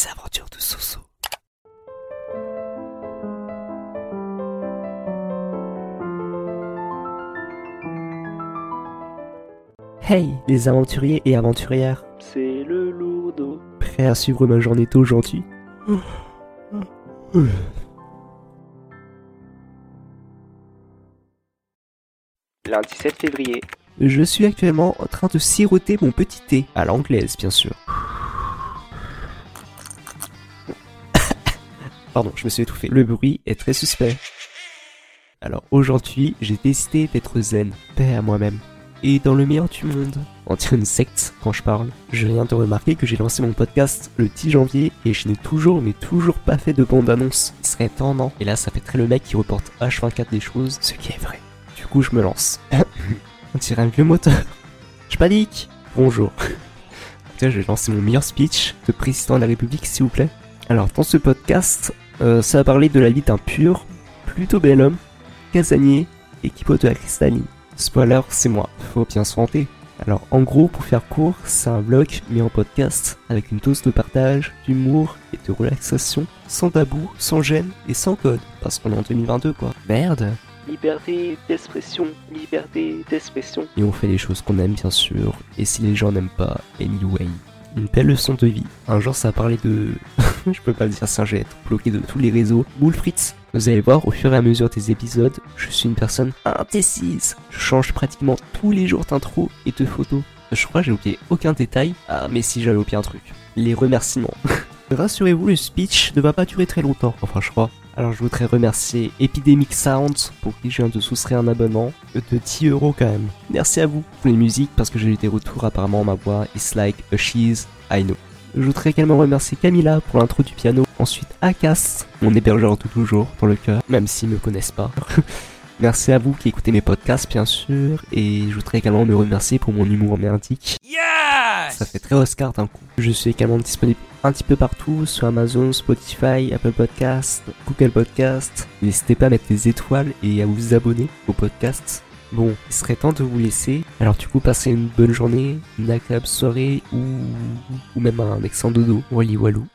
Les aventures de Soso. Hey, les aventuriers et aventurières. C'est le lourdeau. Prêt à suivre ma journée d'aujourd'hui Lundi 7 février. Je suis actuellement en train de siroter mon petit thé, à l'anglaise bien sûr. Pardon, je me suis étouffé. Le bruit est très suspect. Alors aujourd'hui, j'ai décidé d'être zen, paix à moi-même. Et dans le meilleur du monde, on dirait une secte quand je parle. Je viens de remarquer que j'ai lancé mon podcast le 10 janvier et je n'ai toujours, mais toujours pas fait de bande-annonce. Il serait temps, non? Et là, ça fait très le mec qui reporte H24 des choses, ce qui est vrai. Du coup, je me lance. on dirait un vieux moteur. Je panique Bonjour. Tiens, je vais lancer mon meilleur speech de président de la République, s'il vous plaît. Alors, dans ce podcast, euh, ça va parler de la vie d'un pur, plutôt bel homme, casanier et qui de la cristalline. Spoiler, c'est moi, faut bien se vanter. Alors en gros, pour faire court, c'est un vlog mis en podcast avec une dose de partage, d'humour et de relaxation, sans tabou, sans gêne et sans code, parce qu'on est en 2022 quoi. Merde Liberté d'expression, liberté d'expression. Et on fait les choses qu'on aime bien sûr, et si les gens n'aiment pas, anyway. Une belle leçon de vie. Un jour ça a parlé de... je peux pas le dire ça, je vais être bloqué de tous les réseaux. Boule Fritz. Vous allez voir, au fur et à mesure des épisodes, je suis une personne indécise. Je change pratiquement tous les jours d'intro et de photos. Je crois que j'ai oublié aucun détail. Ah mais si j'avais oublié un truc. Les remerciements. Rassurez-vous, le speech ne va pas durer très longtemps. Enfin je crois. Alors je voudrais remercier Epidemic Sound pour qui je viens de soustraire un abonnement de 10 euros quand même. Merci à vous pour les musiques parce que j'ai eu des retours apparemment ma voix is like a cheese, I know. Je voudrais également remercier Camilla pour l'intro du piano. Ensuite Akas, mon hébergeur de toujours dans le cœur, même s'ils me connaissent pas. Merci à vous qui écoutez mes podcasts bien sûr et je voudrais également me remercier pour mon humour merdique. Ça fait très Oscar d'un coup. Je suis également disponible un petit peu partout sur Amazon, Spotify, Apple Podcast, Google Podcast. N'hésitez pas à mettre des étoiles et à vous abonner au podcast. Bon, il serait temps de vous laisser. Alors du coup, passez une bonne journée, une agréable soirée ou, ou même un excellent dodo. Wally Walou.